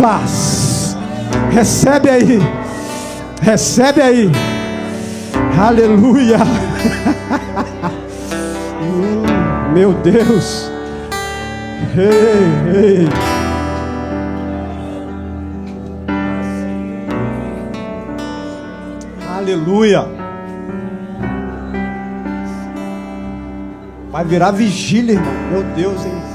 faz. Recebe aí. Recebe aí. Aleluia. hum, meu Deus. Ei, ei. Aleluia. Vai virar vigília, irmão. Meu Deus, hein?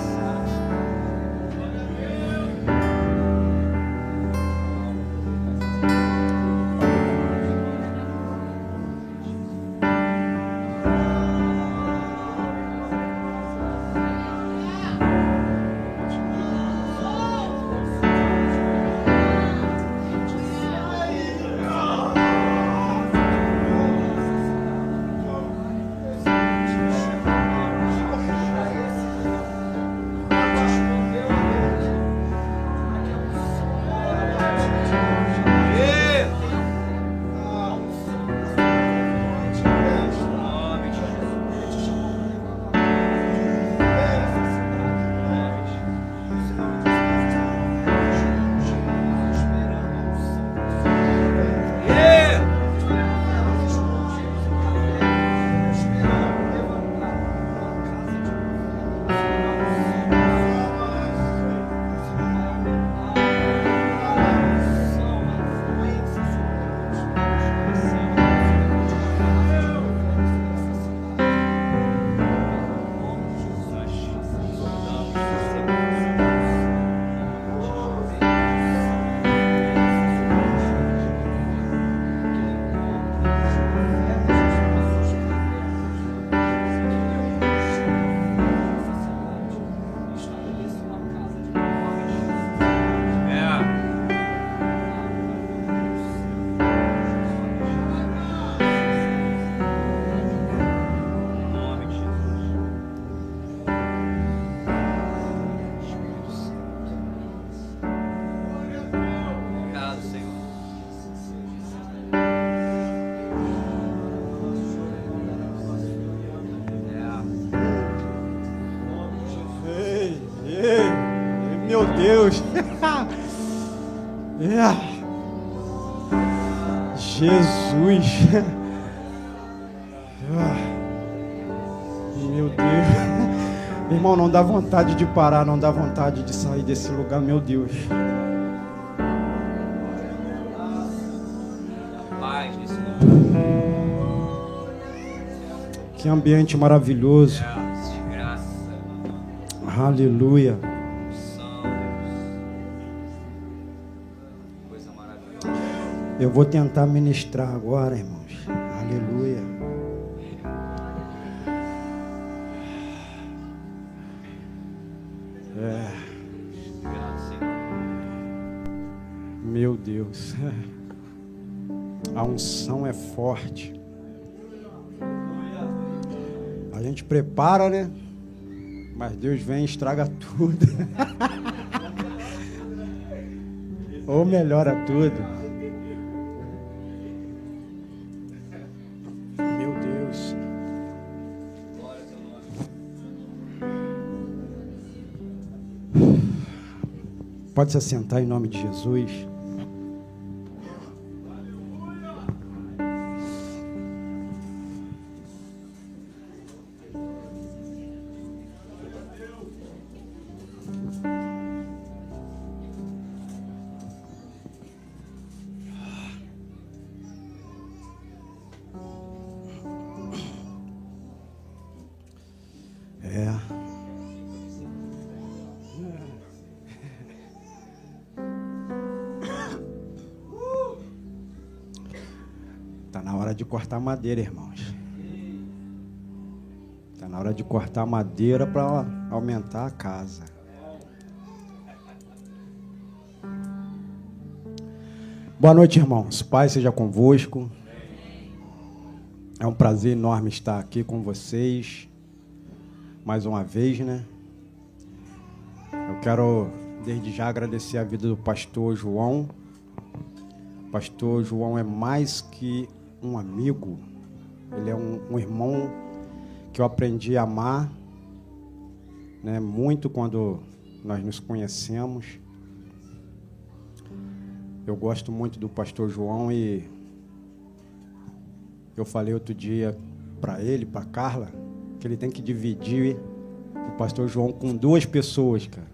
Deus. É. Jesus. Meu Deus. Irmão, não dá vontade de parar, não dá vontade de sair desse lugar, meu Deus. Que ambiente maravilhoso. Aleluia. Eu vou tentar ministrar agora, irmãos. Aleluia. É, meu Deus. A unção é forte. A gente prepara, né? Mas Deus vem e estraga tudo. Ou melhora tudo. Pode se assentar em nome de Jesus. De cortar madeira, irmãos. Tá na hora de cortar madeira para aumentar a casa. Boa noite, irmãos. Pai seja convosco. É um prazer enorme estar aqui com vocês mais uma vez, né? Eu quero desde já agradecer a vida do pastor João. Pastor João é mais que um amigo, ele é um, um irmão que eu aprendi a amar, né? Muito quando nós nos conhecemos. Eu gosto muito do pastor João e eu falei outro dia para ele, para Carla, que ele tem que dividir o pastor João com duas pessoas, cara.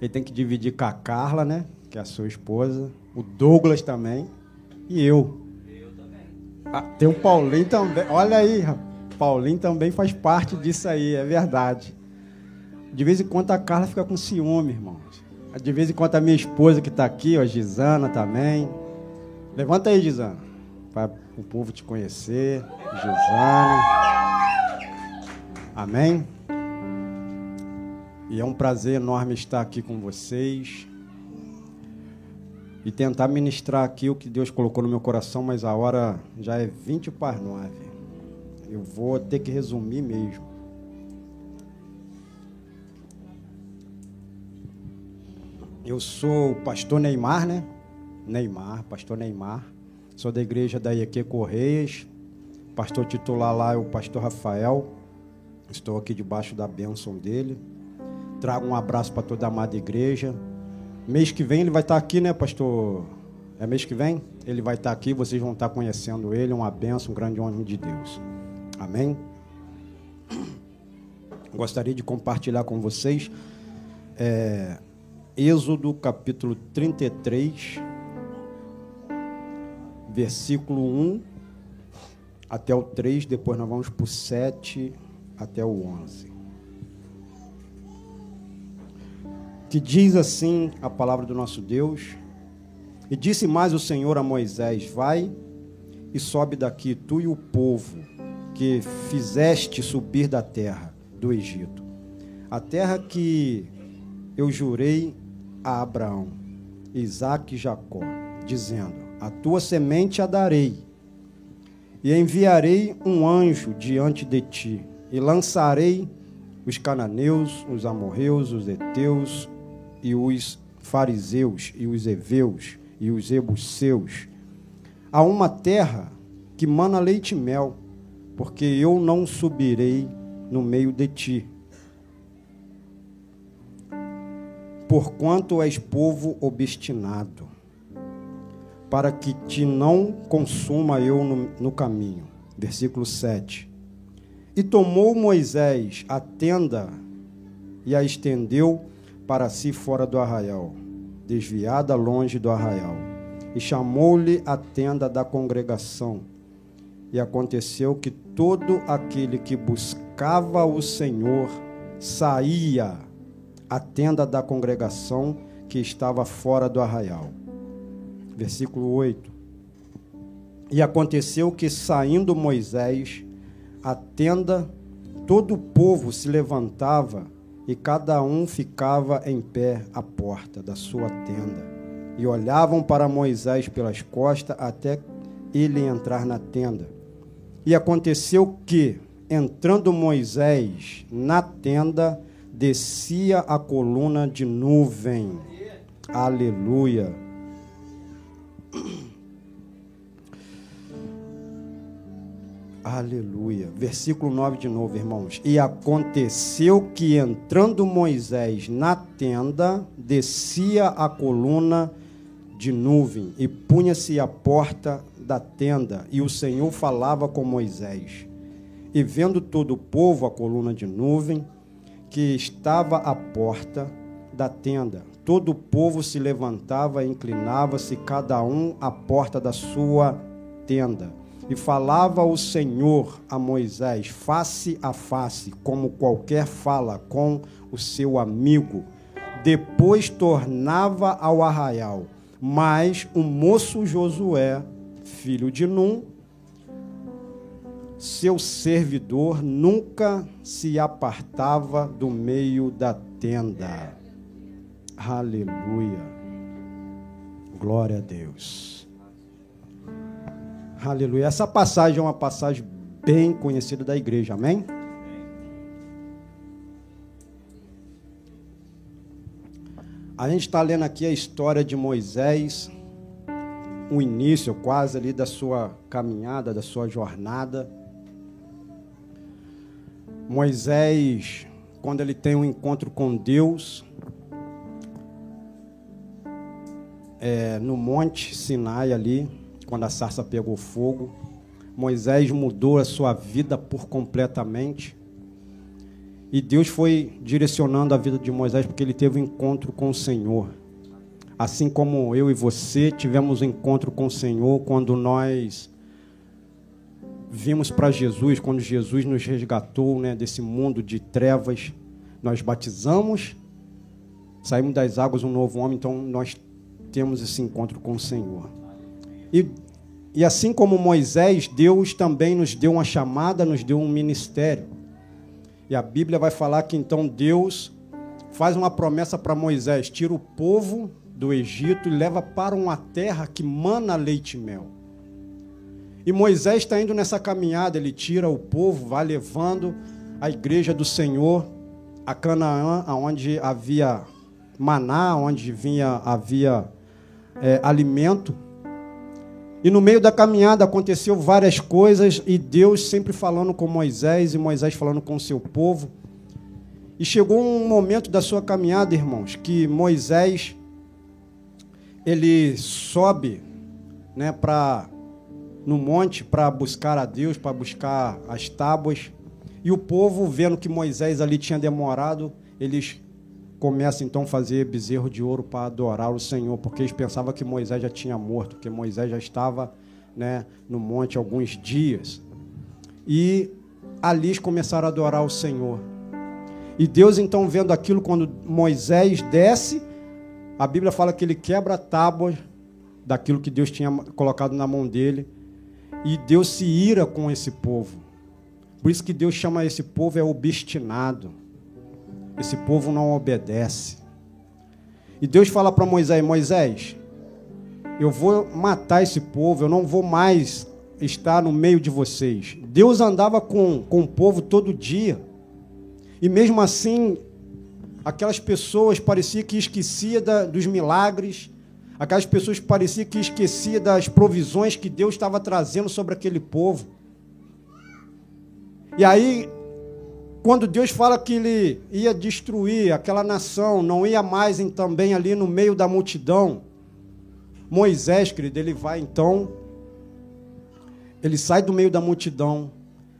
Ele tem que dividir com a Carla, né? Que é a sua esposa, o Douglas também e eu. Ah, tem o Paulinho também. Olha aí. Paulinho também faz parte disso aí, é verdade. De vez em quando a Carla fica com ciúme, irmãos. De vez em quando a minha esposa que está aqui, a Gisana também. Levanta aí, Gisana, para o povo te conhecer. Gisana. Amém? E é um prazer enorme estar aqui com vocês e tentar ministrar aqui o que Deus colocou no meu coração, mas a hora já é 20 para 9. Eu vou ter que resumir mesmo. Eu sou o pastor Neymar, né? Neymar, pastor Neymar. Sou da igreja da IEQ Correias. Pastor titular lá é o pastor Rafael. Estou aqui debaixo da bênção dele. Trago um abraço para toda a amada igreja. Mês que vem ele vai estar aqui, né, pastor? É mês que vem? Ele vai estar aqui, vocês vão estar conhecendo ele. Uma bênção, um grande homem de Deus. Amém? Gostaria de compartilhar com vocês é, Êxodo capítulo 33, versículo 1 até o 3, depois nós vamos para o 7 até o 11. Que diz assim a palavra do nosso Deus: E disse mais o Senhor a Moisés: Vai e sobe daqui, tu e o povo que fizeste subir da terra do Egito, a terra que eu jurei a Abraão, Isaque e Jacó, dizendo: A tua semente a darei, e enviarei um anjo diante de ti, e lançarei os cananeus, os amorreus, os heteus e os fariseus e os heveus e os ebuseus a uma terra que mana leite e mel porque eu não subirei no meio de ti. Porquanto és povo obstinado, para que te não consuma eu no, no caminho. Versículo 7. E tomou Moisés a tenda e a estendeu para si fora do arraial, desviada longe do arraial. E chamou-lhe a tenda da congregação. E aconteceu que todo aquele que buscava o Senhor saía à tenda da congregação que estava fora do arraial. Versículo 8. E aconteceu que, saindo Moisés, a tenda, todo o povo se levantava e cada um ficava em pé à porta da sua tenda. E olhavam para Moisés pelas costas até ele entrar na tenda. E aconteceu que, entrando Moisés na tenda, descia a coluna de nuvem. Aleluia. Aleluia. Versículo 9 de novo, irmãos. E aconteceu que, entrando Moisés na tenda, descia a coluna de nuvem e punha-se a porta da tenda, e o Senhor falava com Moisés. E vendo todo o povo a coluna de nuvem que estava à porta da tenda, todo o povo se levantava e inclinava-se, cada um à porta da sua tenda. E falava o Senhor a Moisés, face a face, como qualquer fala com o seu amigo. Depois tornava ao arraial. Mas o moço Josué filho de Num, seu servidor nunca se apartava do meio da tenda. Aleluia. Glória a Deus. Aleluia. Essa passagem é uma passagem bem conhecida da igreja, amém? A gente está lendo aqui a história de Moisés o início quase ali da sua caminhada, da sua jornada. Moisés, quando ele tem um encontro com Deus, é, no Monte Sinai ali, quando a sarça pegou fogo. Moisés mudou a sua vida por completamente. E Deus foi direcionando a vida de Moisés porque ele teve um encontro com o Senhor. Assim como eu e você tivemos um encontro com o Senhor quando nós vimos para Jesus, quando Jesus nos resgatou né, desse mundo de trevas, nós batizamos, saímos das águas um novo homem, então nós temos esse encontro com o Senhor. E, e assim como Moisés, Deus também nos deu uma chamada, nos deu um ministério. E a Bíblia vai falar que então Deus faz uma promessa para Moisés: tira o povo do Egito e leva para uma terra que mana leite e mel. E Moisés está indo nessa caminhada, ele tira o povo, vai levando a igreja do Senhor a Canaã, onde havia maná, onde vinha havia é, alimento. E no meio da caminhada aconteceu várias coisas e Deus sempre falando com Moisés e Moisés falando com o seu povo. E chegou um momento da sua caminhada, irmãos, que Moisés ele sobe, né, para no monte para buscar a Deus, para buscar as tábuas. E o povo, vendo que Moisés ali tinha demorado, eles começa então a fazer bezerro de ouro para adorar o Senhor, porque eles pensavam que Moisés já tinha morto, que Moisés já estava né, no monte alguns dias. E ali eles começaram a adorar o Senhor. E Deus então vendo aquilo, quando Moisés desce, a Bíblia fala que ele quebra a tábua daquilo que Deus tinha colocado na mão dele. E Deus se ira com esse povo. Por isso que Deus chama esse povo é obstinado. Esse povo não obedece. E Deus fala para Moisés: Moisés, eu vou matar esse povo, eu não vou mais estar no meio de vocês. Deus andava com, com o povo todo dia. E mesmo assim, aquelas pessoas pareciam que esquecia da, dos milagres, aquelas pessoas pareciam que esquecia das provisões que Deus estava trazendo sobre aquele povo. E aí quando Deus fala que ele ia destruir aquela nação, não ia mais também ali no meio da multidão, Moisés, querido, ele vai então, ele sai do meio da multidão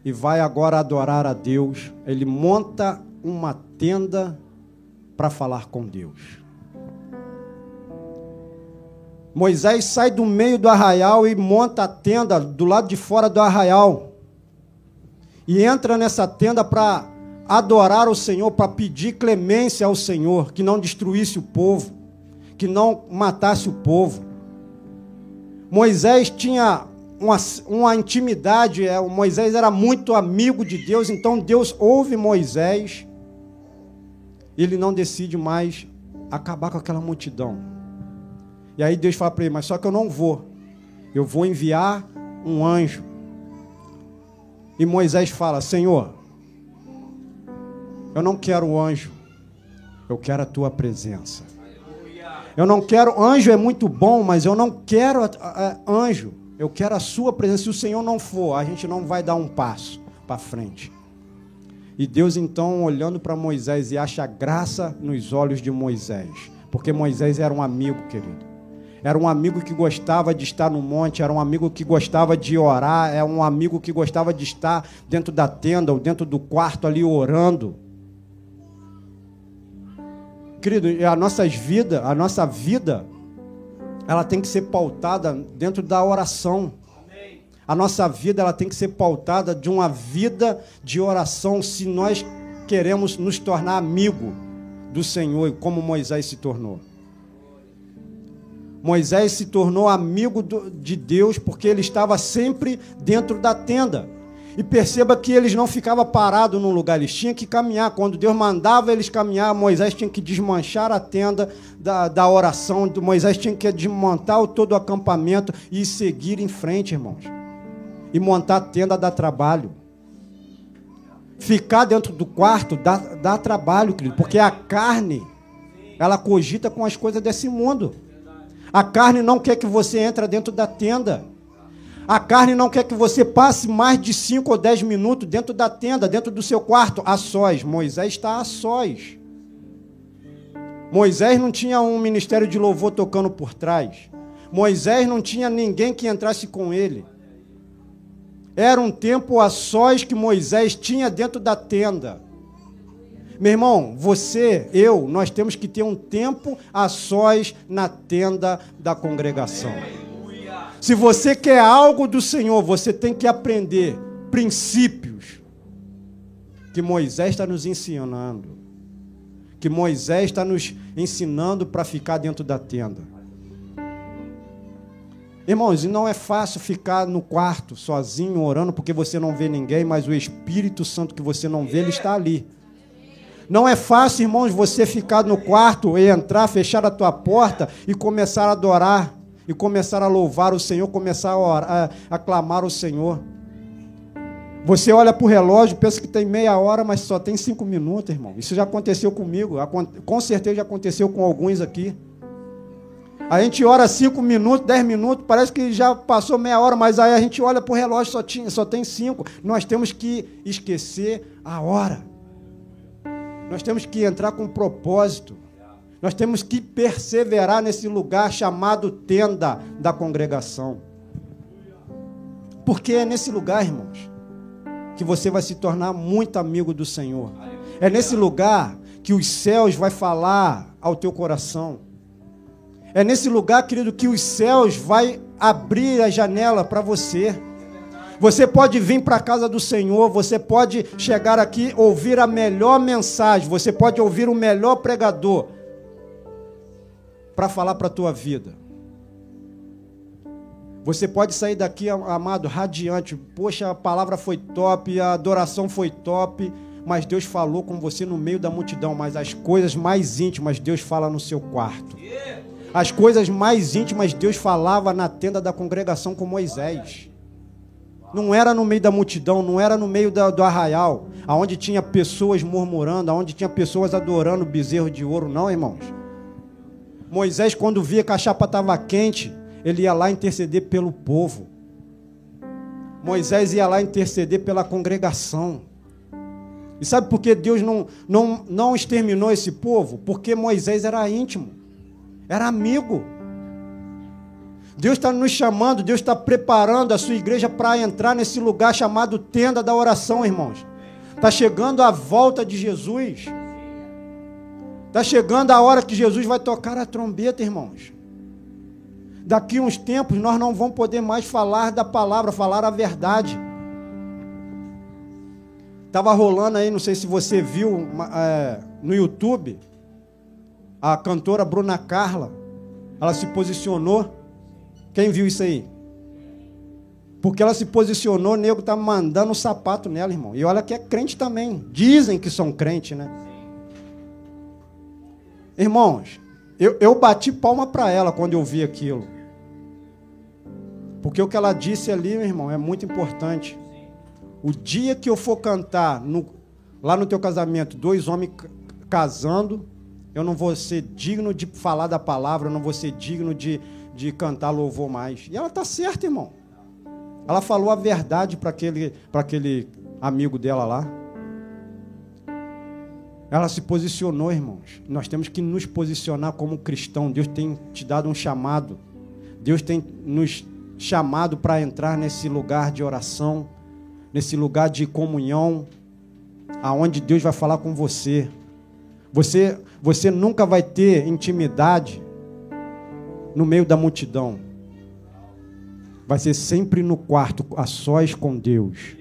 e vai agora adorar a Deus. Ele monta uma tenda para falar com Deus. Moisés sai do meio do arraial e monta a tenda do lado de fora do arraial e entra nessa tenda para adorar o Senhor, para pedir clemência ao Senhor, que não destruísse o povo, que não matasse o povo. Moisés tinha uma, uma intimidade, é, Moisés era muito amigo de Deus, então Deus ouve Moisés, ele não decide mais acabar com aquela multidão. E aí Deus fala para ele: Mas só que eu não vou, eu vou enviar um anjo e Moisés fala: Senhor, eu não quero o anjo, eu quero a tua presença. Eu não quero, anjo é muito bom, mas eu não quero anjo, eu quero a sua presença. Se o Senhor não for, a gente não vai dar um passo para frente. E Deus então, olhando para Moisés, e acha graça nos olhos de Moisés, porque Moisés era um amigo, querido. Era um amigo que gostava de estar no monte, era um amigo que gostava de orar, era um amigo que gostava de estar dentro da tenda ou dentro do quarto ali orando. Querido, a nossa vida, a nossa vida, ela tem que ser pautada dentro da oração. A nossa vida ela tem que ser pautada de uma vida de oração se nós queremos nos tornar amigo do Senhor, como Moisés se tornou. Moisés se tornou amigo de Deus porque ele estava sempre dentro da tenda. E perceba que eles não ficavam parados num lugar, eles tinham que caminhar. Quando Deus mandava eles caminhar, Moisés tinha que desmanchar a tenda da, da oração, Moisés tinha que desmontar todo o acampamento e seguir em frente, irmãos. E montar a tenda dá trabalho. Ficar dentro do quarto dá, dá trabalho, querido, porque a carne, ela cogita com as coisas desse mundo. A carne não quer que você entre dentro da tenda. A carne não quer que você passe mais de 5 ou 10 minutos dentro da tenda, dentro do seu quarto, a sós. Moisés está a sós. Moisés não tinha um ministério de louvor tocando por trás. Moisés não tinha ninguém que entrasse com ele. Era um tempo a sós que Moisés tinha dentro da tenda. Meu irmão, você, eu, nós temos que ter um tempo a sós na tenda da congregação. Se você quer algo do Senhor, você tem que aprender princípios que Moisés está nos ensinando que Moisés está nos ensinando para ficar dentro da tenda. Irmãos, não é fácil ficar no quarto sozinho orando porque você não vê ninguém, mas o Espírito Santo que você não vê, ele está ali. Não é fácil, irmãos, você ficar no quarto e entrar, fechar a tua porta e começar a adorar, e começar a louvar o Senhor, começar a, orar, a, a clamar o Senhor. Você olha para o relógio, pensa que tem meia hora, mas só tem cinco minutos, irmão. Isso já aconteceu comigo, com certeza já aconteceu com alguns aqui. A gente ora cinco minutos, dez minutos, parece que já passou meia hora, mas aí a gente olha para o relógio, só, tinha, só tem cinco. Nós temos que esquecer a hora. Nós temos que entrar com propósito. Nós temos que perseverar nesse lugar chamado tenda da congregação. Porque é nesse lugar, irmãos, que você vai se tornar muito amigo do Senhor. É nesse lugar que os céus vai falar ao teu coração. É nesse lugar, querido, que os céus vai abrir a janela para você. Você pode vir para a casa do Senhor, você pode chegar aqui ouvir a melhor mensagem, você pode ouvir o melhor pregador para falar para a tua vida. Você pode sair daqui, amado, radiante. Poxa, a palavra foi top, a adoração foi top, mas Deus falou com você no meio da multidão. Mas as coisas mais íntimas, Deus fala no seu quarto. As coisas mais íntimas, Deus falava na tenda da congregação com Moisés. Não era no meio da multidão, não era no meio da, do arraial, aonde tinha pessoas murmurando, aonde tinha pessoas adorando o bezerro de ouro, não, irmãos. Moisés, quando via que a chapa estava quente, ele ia lá interceder pelo povo. Moisés ia lá interceder pela congregação. E sabe por que Deus não, não, não exterminou esse povo? Porque Moisés era íntimo, era amigo. Deus está nos chamando, Deus está preparando a sua igreja para entrar nesse lugar chamado tenda da oração, irmãos. Está chegando a volta de Jesus. Está chegando a hora que Jesus vai tocar a trombeta, irmãos daqui uns tempos nós não vamos poder mais falar da palavra, falar a verdade. Estava rolando aí, não sei se você viu é, no YouTube, a cantora Bruna Carla, ela se posicionou. Quem viu isso aí? Porque ela se posicionou, o nego tá mandando um sapato nela, irmão. E olha que é crente também. Dizem que são crente, né? Irmãos, eu, eu bati palma para ela quando eu vi aquilo. Porque o que ela disse ali, meu irmão, é muito importante. O dia que eu for cantar no, lá no teu casamento, dois homens casando, eu não vou ser digno de falar da palavra, eu não vou ser digno de, de cantar louvor mais. E ela está certa, irmão. Ela falou a verdade para aquele, aquele amigo dela lá. Ela se posicionou, irmãos. Nós temos que nos posicionar como cristão. Deus tem te dado um chamado. Deus tem nos chamado para entrar nesse lugar de oração, nesse lugar de comunhão, aonde Deus vai falar com você. Você, você nunca vai ter intimidade no meio da multidão. Vai ser sempre no quarto, a sós com Deus.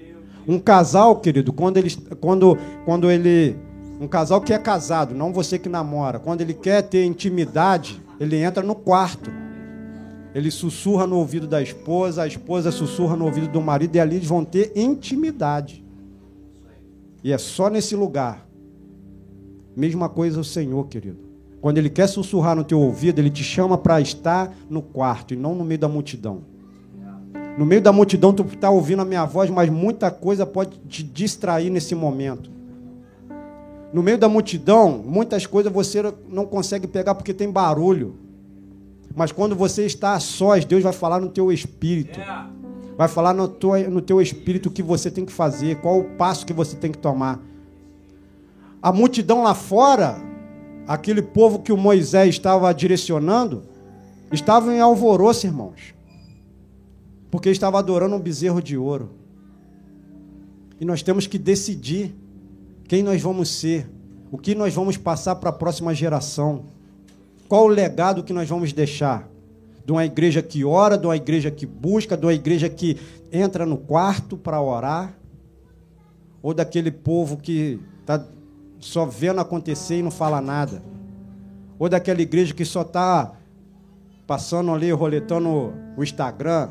Um casal, querido, quando ele, quando, quando ele, um casal que é casado, não você que namora, quando ele quer ter intimidade, ele entra no quarto. Ele sussurra no ouvido da esposa, a esposa sussurra no ouvido do marido, e ali eles vão ter intimidade. E é só nesse lugar. Mesma coisa o Senhor, querido. Quando Ele quer sussurrar no teu ouvido, Ele te chama para estar no quarto e não no meio da multidão. No meio da multidão, tu está ouvindo a minha voz, mas muita coisa pode te distrair nesse momento. No meio da multidão, muitas coisas você não consegue pegar porque tem barulho. Mas quando você está a sós, Deus vai falar no teu espírito. Vai falar no teu, no teu espírito o que você tem que fazer, qual o passo que você tem que tomar. A multidão lá fora aquele povo que o Moisés estava direcionando, estava em alvoroço, irmãos. Porque estava adorando um bezerro de ouro. E nós temos que decidir quem nós vamos ser, o que nós vamos passar para a próxima geração, qual o legado que nós vamos deixar. De uma igreja que ora, de uma igreja que busca, de uma igreja que entra no quarto para orar, ou daquele povo que está só vendo acontecer e não fala nada, ou daquela igreja que só está passando ali, roletando o Instagram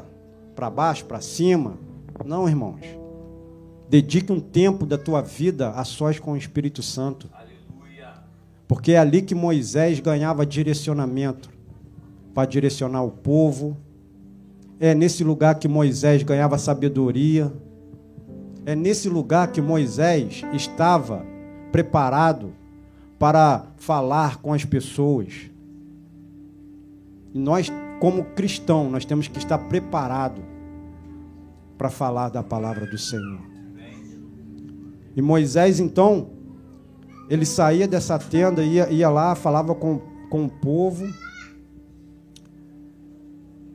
para baixo, para cima. Não, irmãos. Dedique um tempo da tua vida a sós com o Espírito Santo. Aleluia. Porque é ali que Moisés ganhava direcionamento para direcionar o povo. É nesse lugar que Moisés ganhava sabedoria. É nesse lugar que Moisés estava preparado para falar com as pessoas. E nós, como cristãos, nós temos que estar preparados para falar da palavra do Senhor. E Moisés, então, ele saía dessa tenda, ia, ia lá, falava com, com o povo.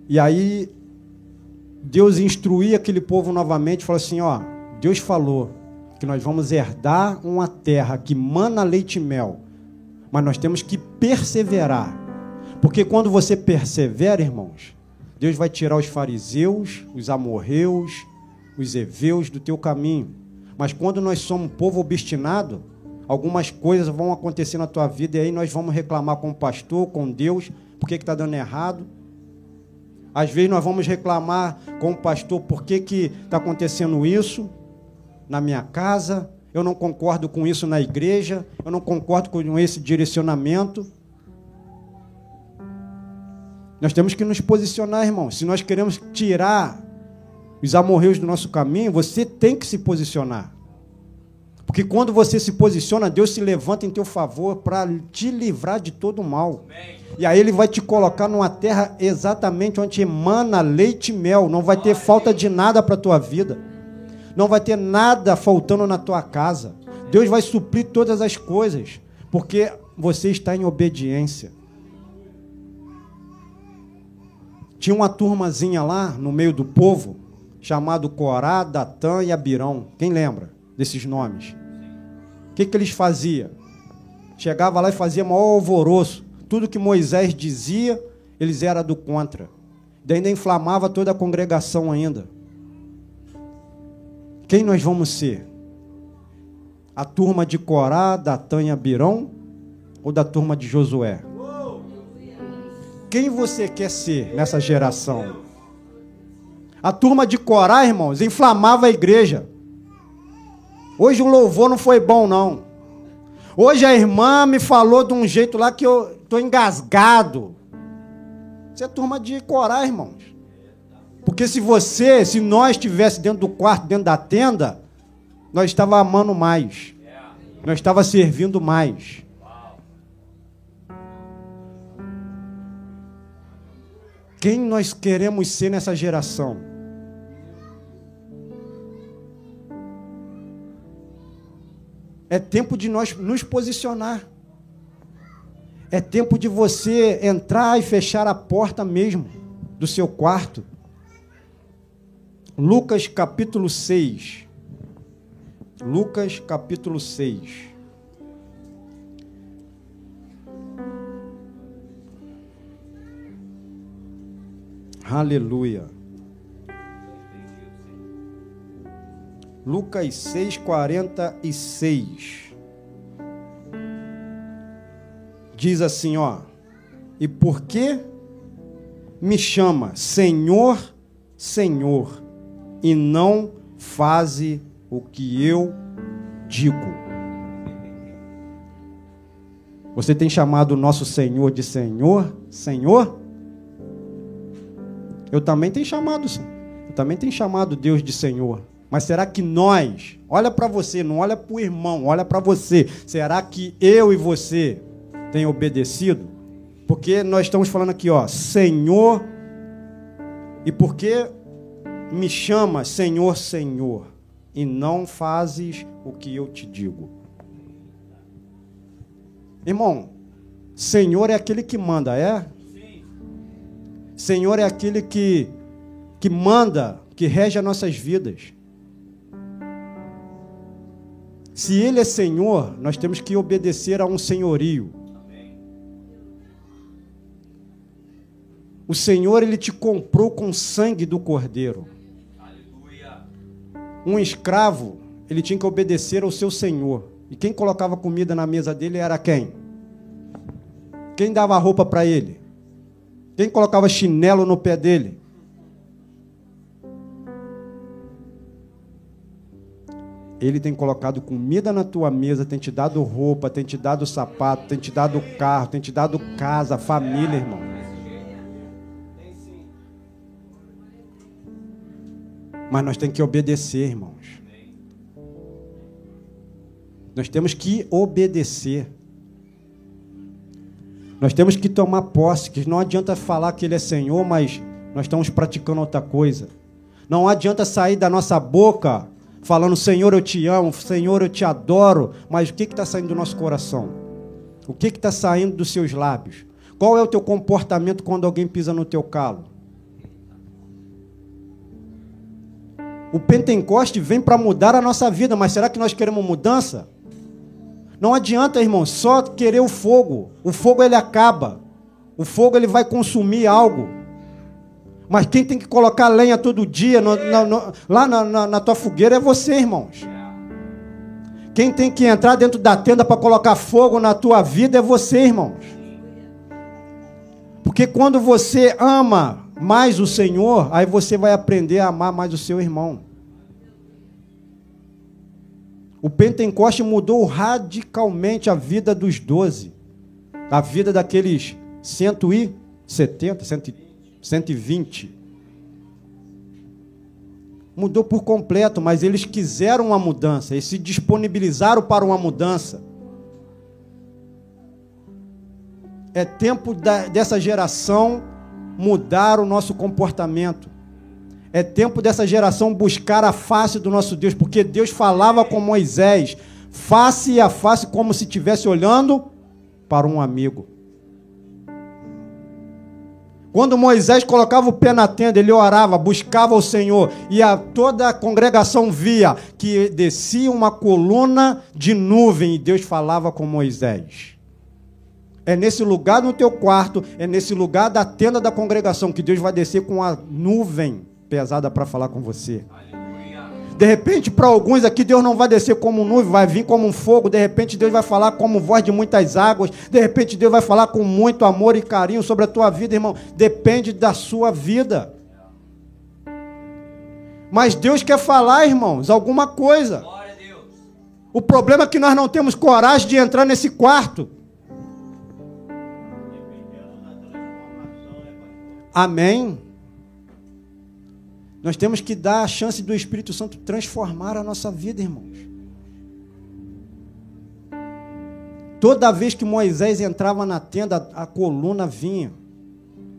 E aí, Deus instruía aquele povo novamente, falou assim: Ó, Deus falou que nós vamos herdar uma terra que mana leite e mel, mas nós temos que perseverar. Porque quando você persevera, irmãos, Deus vai tirar os fariseus, os amorreus, os heveus do teu caminho. Mas quando nós somos um povo obstinado, algumas coisas vão acontecer na tua vida e aí nós vamos reclamar com o pastor, com Deus, por que está dando errado. Às vezes nós vamos reclamar com o pastor por que está acontecendo isso na minha casa, eu não concordo com isso na igreja, eu não concordo com esse direcionamento. Nós temos que nos posicionar, irmão. Se nós queremos tirar os amorreus do nosso caminho, você tem que se posicionar. Porque quando você se posiciona, Deus se levanta em teu favor para te livrar de todo o mal. E aí ele vai te colocar numa terra exatamente onde emana leite e mel. Não vai ter falta de nada para a tua vida. Não vai ter nada faltando na tua casa. Deus vai suprir todas as coisas. Porque você está em obediência. Tinha uma turmazinha lá no meio do povo chamado Corá, Datã e Abirão. Quem lembra desses nomes? O que, que eles faziam? Chegava lá e fazia maior alvoroço. Tudo que Moisés dizia, eles eram do contra. Daí ainda inflamava toda a congregação ainda. Quem nós vamos ser? A turma de Corá, Datã e Abirão? Ou da turma de Josué? Quem você quer ser nessa geração? A turma de Corá, irmãos, inflamava a igreja. Hoje o louvor não foi bom, não. Hoje a irmã me falou de um jeito lá que eu estou engasgado. Isso é turma de Corá, irmãos. Porque se você, se nós estivesse dentro do quarto, dentro da tenda, nós estava amando mais. Nós estava servindo mais. Quem nós queremos ser nessa geração? É tempo de nós nos posicionar. É tempo de você entrar e fechar a porta mesmo do seu quarto. Lucas capítulo 6. Lucas capítulo 6. Aleluia. Lucas 6, 46. Diz assim, ó. E por que me chama Senhor, Senhor, e não faze o que eu digo? Você tem chamado o nosso Senhor de Senhor, Senhor? Eu também tenho chamado, eu também tenho chamado Deus de Senhor. Mas será que nós, olha para você, não olha para o irmão, olha para você, será que eu e você tem obedecido? Porque nós estamos falando aqui, ó, Senhor, e porque me chama Senhor, Senhor, e não fazes o que eu te digo. Irmão, Senhor é aquele que manda, é? Senhor é aquele que, que manda, que rege as nossas vidas. Se Ele é Senhor, nós temos que obedecer a um senhorio. O Senhor, Ele te comprou com sangue do Cordeiro. Um escravo, ele tinha que obedecer ao seu senhor. E quem colocava comida na mesa dele era quem? Quem dava roupa para ele? Quem colocava chinelo no pé dele? Ele tem colocado comida na tua mesa, tem te dado roupa, tem te dado sapato, tem te dado carro, tem te dado casa, família, irmão. Mas nós temos que obedecer, irmãos. Nós temos que obedecer. Nós temos que tomar posse, que não adianta falar que Ele é Senhor, mas nós estamos praticando outra coisa. Não adianta sair da nossa boca falando, Senhor, eu te amo, Senhor, eu te adoro, mas o que está saindo do nosso coração? O que está saindo dos seus lábios? Qual é o teu comportamento quando alguém pisa no teu calo? O Pentecoste vem para mudar a nossa vida, mas será que nós queremos mudança? Não adianta, irmão, só querer o fogo. O fogo ele acaba. O fogo ele vai consumir algo. Mas quem tem que colocar lenha todo dia no, no, no, lá na, na, na tua fogueira é você, irmãos. Quem tem que entrar dentro da tenda para colocar fogo na tua vida é você, irmãos. Porque quando você ama mais o Senhor, aí você vai aprender a amar mais o seu irmão. O Pentecoste mudou radicalmente a vida dos doze, a vida daqueles 170, 120. Mudou por completo, mas eles quiseram uma mudança, eles se disponibilizaram para uma mudança. É tempo da, dessa geração mudar o nosso comportamento. É tempo dessa geração buscar a face do nosso Deus, porque Deus falava com Moisés, face a face, como se estivesse olhando para um amigo. Quando Moisés colocava o pé na tenda, ele orava, buscava o Senhor, e a, toda a congregação via que descia uma coluna de nuvem e Deus falava com Moisés. É nesse lugar no teu quarto, é nesse lugar da tenda da congregação que Deus vai descer com a nuvem pesada para falar com você. De repente, para alguns aqui, Deus não vai descer como nuvem, vai vir como um fogo. De repente, Deus vai falar como voz de muitas águas. De repente, Deus vai falar com muito amor e carinho sobre a tua vida, irmão. Depende da sua vida. Mas Deus quer falar, irmãos, alguma coisa. O problema é que nós não temos coragem de entrar nesse quarto. Amém. Nós temos que dar a chance do Espírito Santo transformar a nossa vida, irmãos. Toda vez que Moisés entrava na tenda, a coluna vinha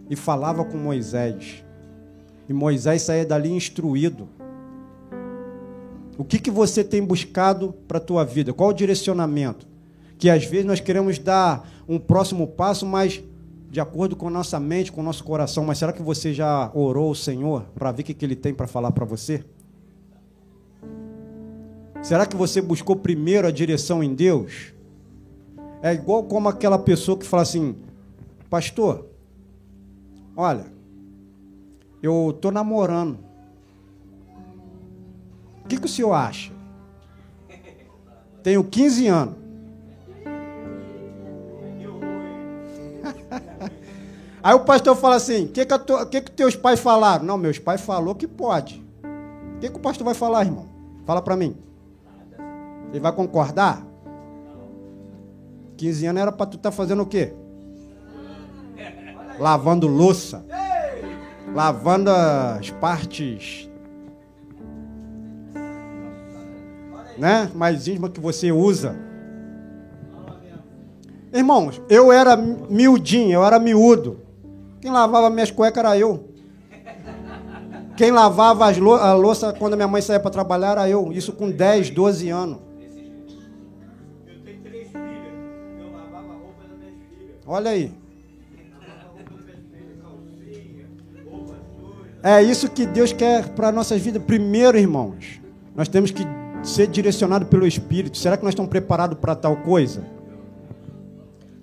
e falava com Moisés. E Moisés saía dali instruído. O que, que você tem buscado para a tua vida? Qual o direcionamento? Que às vezes nós queremos dar um próximo passo, mas de acordo com nossa mente, com nosso coração, mas será que você já orou o Senhor para ver o que, que Ele tem para falar para você? Será que você buscou primeiro a direção em Deus? É igual como aquela pessoa que fala assim, pastor, olha, eu estou namorando. O que, que o senhor acha? Tenho 15 anos. Aí o pastor fala assim: o que, que, que, que teus pais falaram? Não, meus pais falou que pode. O que, que o pastor vai falar, irmão? Fala para mim. Ele vai concordar? 15 anos era para tu estar tá fazendo o quê? Lavando louça. Lavando as partes né, mais íntimas que você usa. Irmãos, eu era miudinho, eu era miúdo. Quem lavava minhas cuecas era eu. Quem lavava as a louça quando minha mãe saía para trabalhar era eu. Isso com 10, 12 anos. Eu tenho filhas. Eu lavava a roupa. Olha aí. É isso que Deus quer para nossas vidas. Primeiro, irmãos, nós temos que ser direcionados pelo Espírito. Será que nós estamos preparados para tal coisa?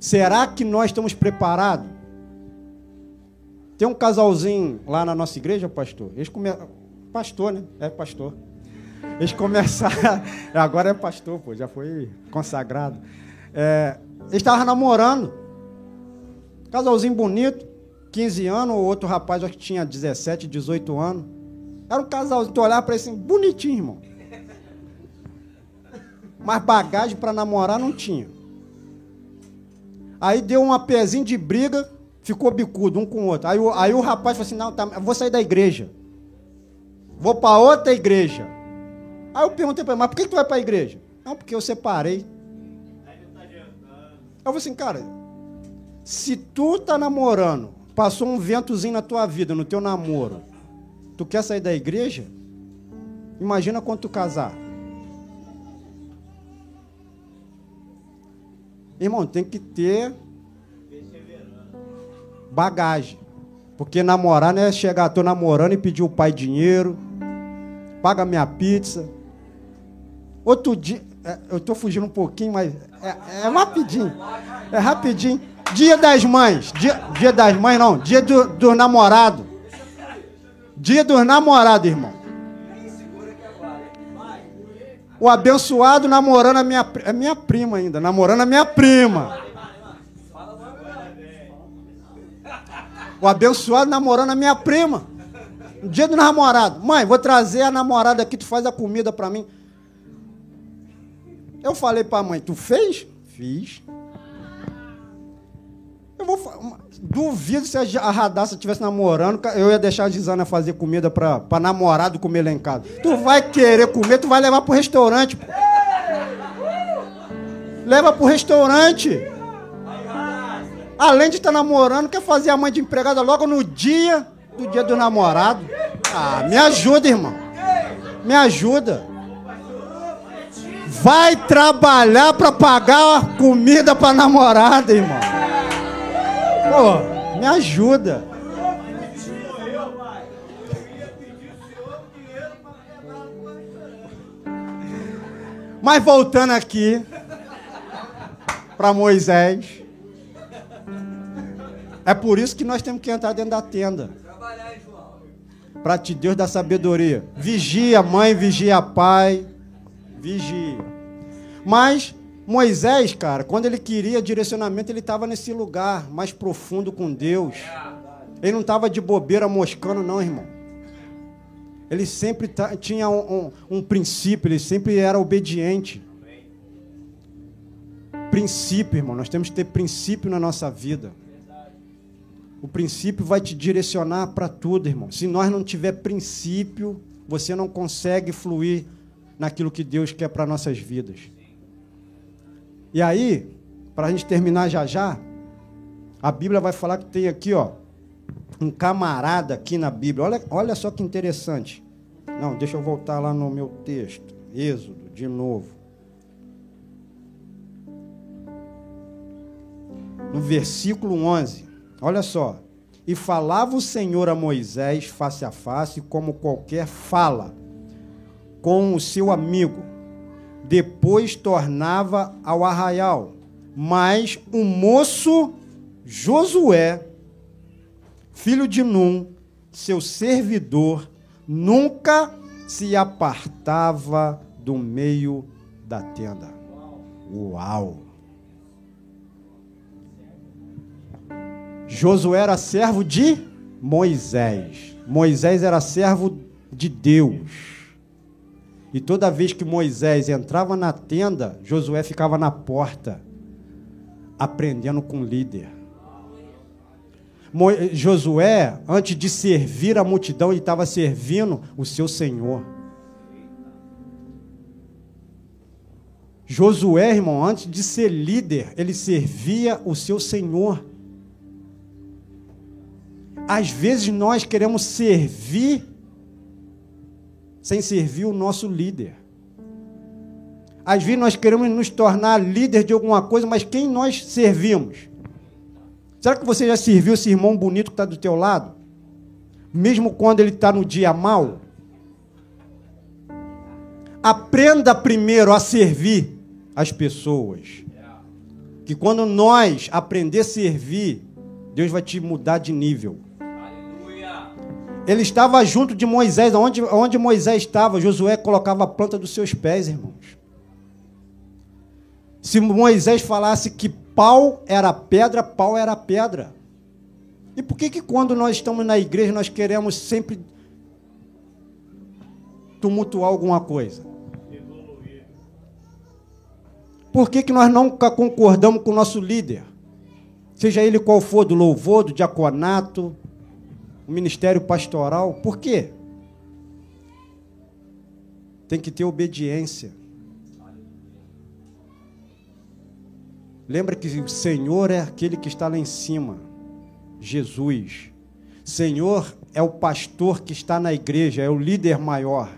Será que nós estamos preparados? Tem um casalzinho lá na nossa igreja, pastor. Eles come... Pastor, né? É pastor. Eles começaram. Agora é pastor, pô, já foi consagrado. É... Eles estavam namorando. Casalzinho bonito, 15 anos, o outro rapaz acho que tinha 17, 18 anos. Era um casalzinho, tu olhava para ele assim, bonitinho, irmão. Mas bagagem para namorar não tinha. Aí deu um pezinho de briga, ficou bicudo um com o outro. Aí, o, aí o rapaz falou assim: Não, tá, vou sair da igreja. Vou para outra igreja. Aí eu perguntei para ele: Mas por que, que tu vai para a igreja? Não, porque eu separei. Eu falei assim, cara, se tu tá namorando, passou um ventozinho na tua vida, no teu namoro, tu quer sair da igreja? Imagina quando tu casar. Irmão, tem que ter bagagem. Porque namorar não é chegar, tô namorando e pedir o pai dinheiro, paga minha pizza. Outro dia, é, eu tô fugindo um pouquinho, mas é, é rapidinho. É rapidinho. Dia das mães. Dia, dia das mães, não. Dia do, do namorado. Dia dos namorados, irmão. O abençoado namorando a minha, a minha prima ainda. Namorando a minha prima. O abençoado namorando a minha prima. No dia do namorado. Mãe, vou trazer a namorada aqui, tu faz a comida para mim. Eu falei para a mãe, tu fez? Fiz. Eu vou duvido se a Radassa estivesse namorando, eu ia deixar a Gisana fazer comida para namorado comer lá em casa. Tu vai querer comer, tu vai levar pro restaurante. Leva pro restaurante. Além de estar namorando, quer fazer a mãe de empregada logo no dia do dia do namorado. Ah, me ajuda, irmão. Me ajuda. Vai trabalhar para pagar a comida para namorada, irmão. Pô, me ajuda. Mas voltando aqui para Moisés. É por isso que nós temos que entrar dentro da tenda. Para te Deus dar sabedoria. Vigia mãe, vigia pai. Vigia. Mas Moisés, cara, quando ele queria direcionamento, ele estava nesse lugar mais profundo com Deus. Ele não estava de bobeira moscando, não, irmão. Ele sempre tinha um, um, um princípio, ele sempre era obediente. Princípio, irmão, nós temos que ter princípio na nossa vida. O princípio vai te direcionar para tudo, irmão. Se nós não tiver princípio, você não consegue fluir naquilo que Deus quer para nossas vidas. E aí, para a gente terminar já já, a Bíblia vai falar que tem aqui, ó, um camarada aqui na Bíblia. Olha, olha só que interessante. Não, deixa eu voltar lá no meu texto. Êxodo, de novo. No versículo 11. Olha só. E falava o Senhor a Moisés face a face, como qualquer fala com o seu amigo. Depois tornava ao arraial. Mas o moço Josué, filho de Num, seu servidor, nunca se apartava do meio da tenda. Uau! Josué era servo de Moisés. Moisés era servo de Deus. E toda vez que Moisés entrava na tenda, Josué ficava na porta, aprendendo com o líder. Mo Josué, antes de servir a multidão, ele estava servindo o seu Senhor. Josué, irmão, antes de ser líder, ele servia o seu Senhor. Às vezes nós queremos servir sem servir o nosso líder. Às vezes nós queremos nos tornar líder de alguma coisa, mas quem nós servimos? Será que você já serviu esse irmão bonito que está do teu lado? Mesmo quando ele está no dia mal? Aprenda primeiro a servir as pessoas. Que quando nós aprender a servir, Deus vai te mudar de nível. Ele estava junto de Moisés. Onde, onde Moisés estava, Josué colocava a planta dos seus pés, irmãos. Se Moisés falasse que pau era pedra, pau era pedra. E por que, que quando nós estamos na igreja nós queremos sempre tumultuar alguma coisa? Por que, que nós nunca concordamos com o nosso líder? Seja ele qual for, do louvor, do diaconato, ministério pastoral. Por quê? Tem que ter obediência. Lembra que o Senhor é aquele que está lá em cima. Jesus. Senhor é o pastor que está na igreja, é o líder maior.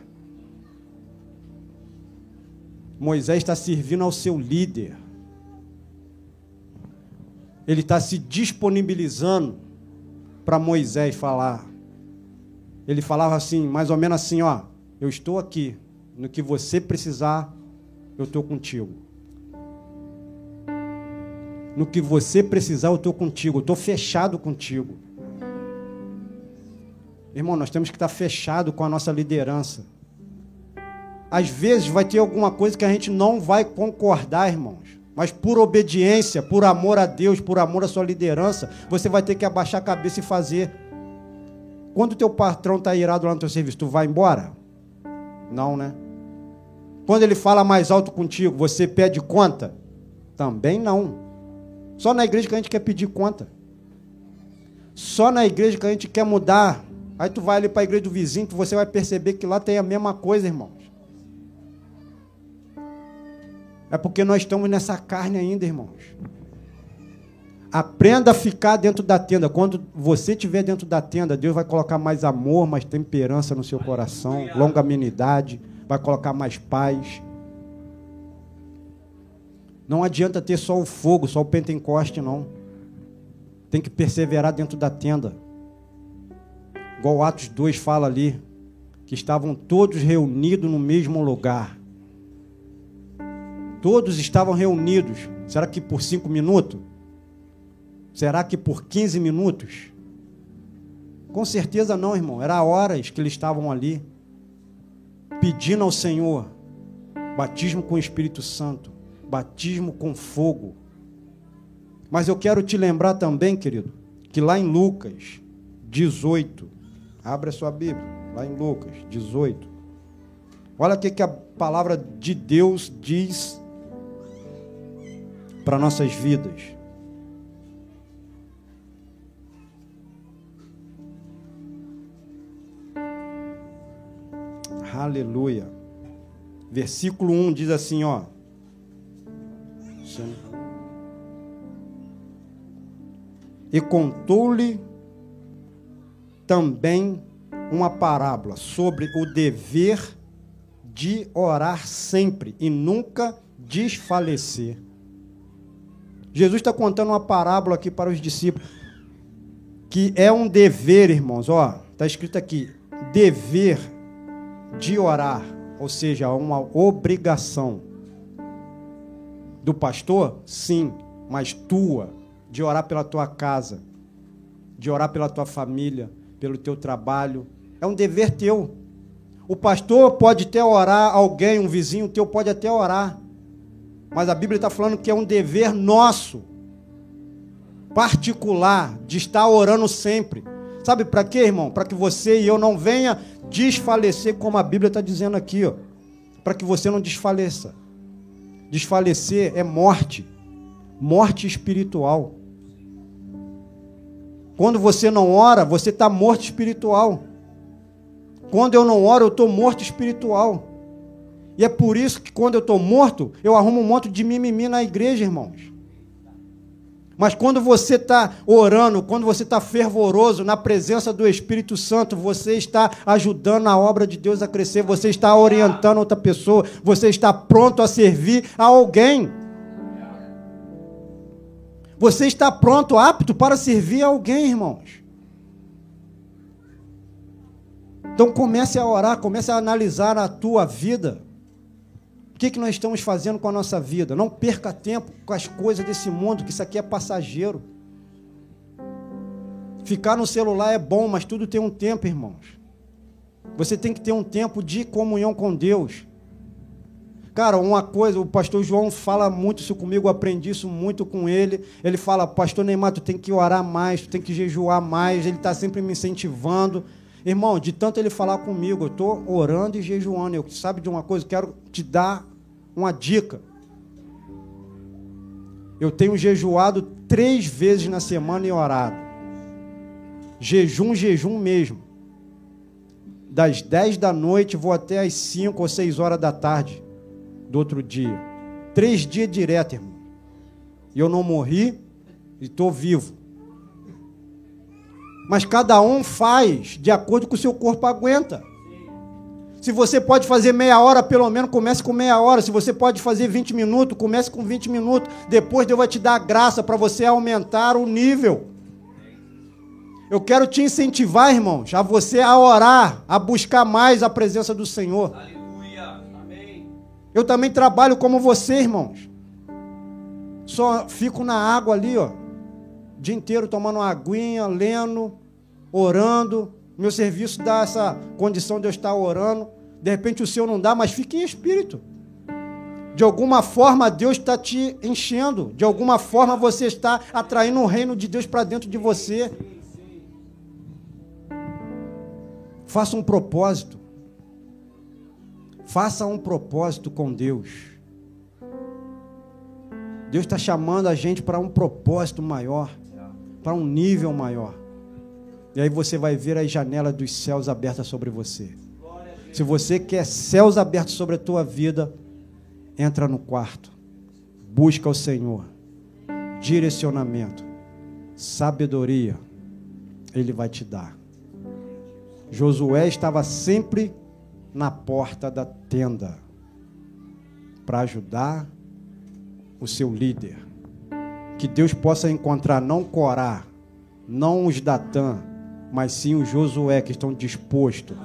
Moisés está servindo ao seu líder. Ele está se disponibilizando para Moisés falar. Ele falava assim, mais ou menos assim, ó, eu estou aqui, no que você precisar, eu estou contigo. No que você precisar, eu estou contigo, eu estou fechado contigo. Irmão, nós temos que estar fechado com a nossa liderança. Às vezes vai ter alguma coisa que a gente não vai concordar, irmãos. Mas por obediência, por amor a Deus, por amor à sua liderança, você vai ter que abaixar a cabeça e fazer. Quando o teu patrão está irado lá no teu serviço, tu vai embora? Não, né? Quando ele fala mais alto contigo, você pede conta? Também não. Só na igreja que a gente quer pedir conta. Só na igreja que a gente quer mudar. Aí tu vai ali para a igreja do vizinho, você vai perceber que lá tem a mesma coisa, irmãos. É porque nós estamos nessa carne ainda, irmãos. Aprenda a ficar dentro da tenda. Quando você estiver dentro da tenda, Deus vai colocar mais amor, mais temperança no seu coração, longanimidade, vai colocar mais paz. Não adianta ter só o fogo, só o pentecoste, não. Tem que perseverar dentro da tenda. Igual Atos 2 fala ali, que estavam todos reunidos no mesmo lugar. Todos estavam reunidos. Será que por cinco minutos? Será que por 15 minutos? Com certeza não, irmão. Era horas que eles estavam ali, pedindo ao Senhor batismo com o Espírito Santo, batismo com fogo. Mas eu quero te lembrar também, querido, que lá em Lucas 18, abre a sua Bíblia, lá em Lucas 18. Olha o que, que a palavra de Deus diz para nossas vidas. Aleluia. Versículo 1 diz assim, ó. E contou-lhe também uma parábola sobre o dever de orar sempre e nunca desfalecer. Jesus está contando uma parábola aqui para os discípulos, que é um dever, irmãos. Ó, está escrito aqui: dever de orar, ou seja, uma obrigação do pastor, sim, mas tua, de orar pela tua casa, de orar pela tua família, pelo teu trabalho. É um dever teu. O pastor pode até orar, alguém, um vizinho teu pode até orar. Mas a Bíblia está falando que é um dever nosso, particular, de estar orando sempre. Sabe para quê, irmão? Para que você e eu não venha desfalecer, como a Bíblia está dizendo aqui, ó. Para que você não desfaleça. Desfalecer é morte, morte espiritual. Quando você não ora, você está morto espiritual. Quando eu não oro, eu estou morto espiritual. E é por isso que quando eu estou morto, eu arrumo um monte de mimimi na igreja, irmãos. Mas quando você está orando, quando você está fervoroso na presença do Espírito Santo, você está ajudando a obra de Deus a crescer, você está orientando outra pessoa, você está pronto a servir a alguém. Você está pronto, apto para servir alguém, irmãos. Então comece a orar, comece a analisar a tua vida. Que, que nós estamos fazendo com a nossa vida? Não perca tempo com as coisas desse mundo, que isso aqui é passageiro. Ficar no celular é bom, mas tudo tem um tempo, irmãos. Você tem que ter um tempo de comunhão com Deus. Cara, uma coisa, o pastor João fala muito isso comigo, eu aprendi isso muito com ele. Ele fala, pastor Neymar, tu tem que orar mais, tu tem que jejuar mais. Ele está sempre me incentivando. Irmão, de tanto ele falar comigo, eu estou orando e jejuando. Eu sabe de uma coisa, quero te dar uma dica. Eu tenho jejuado três vezes na semana e orado. Jejum, jejum mesmo. Das 10 da noite vou até as 5 ou 6 horas da tarde do outro dia. Três dias direto, irmão. E eu não morri e estou vivo. Mas cada um faz de acordo com o seu corpo aguenta. Se você pode fazer meia hora, pelo menos comece com meia hora. Se você pode fazer 20 minutos, comece com 20 minutos. Depois Deus vai te dar graça para você aumentar o nível. Eu quero te incentivar, irmãos, a você a orar, a buscar mais a presença do Senhor. Aleluia. Amém. Eu também trabalho como você, irmãos. Só fico na água ali, ó. O dia inteiro tomando uma aguinha, lendo, orando. Meu serviço dá essa condição de eu estar orando. De repente o seu não dá, mas fique em espírito. De alguma forma Deus está te enchendo. De alguma forma você está atraindo o reino de Deus para dentro de você. Faça um propósito. Faça um propósito com Deus. Deus está chamando a gente para um propósito maior, para um nível maior. E aí você vai ver as janelas dos céus abertas sobre você. Se você quer céus abertos sobre a tua vida, entra no quarto. Busca o Senhor. Direcionamento, sabedoria, ele vai te dar. Josué estava sempre na porta da tenda para ajudar o seu líder. Que Deus possa encontrar não Corá, não os Datã, mas sim os Josué que estão dispostos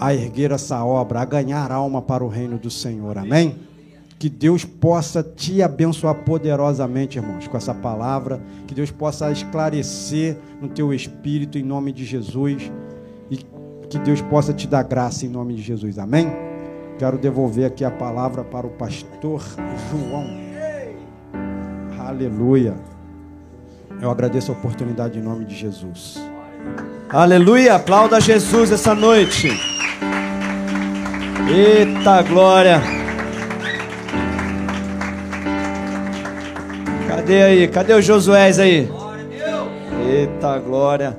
a erguer essa obra, a ganhar alma para o reino do Senhor. Amém? Que Deus possa te abençoar poderosamente, irmãos, com essa palavra. Que Deus possa esclarecer no teu espírito, em nome de Jesus. E que Deus possa te dar graça, em nome de Jesus. Amém? Quero devolver aqui a palavra para o pastor João. Aleluia. Eu agradeço a oportunidade em nome de Jesus. Aleluia, aplauda Jesus essa noite. Eita glória. Cadê aí? Cadê o Josué aí? Eita glória.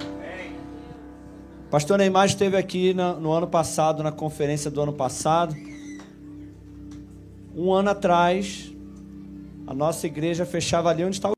Pastor Neymar esteve aqui no, no ano passado, na conferência do ano passado. Um ano atrás, a nossa igreja fechava ali onde está o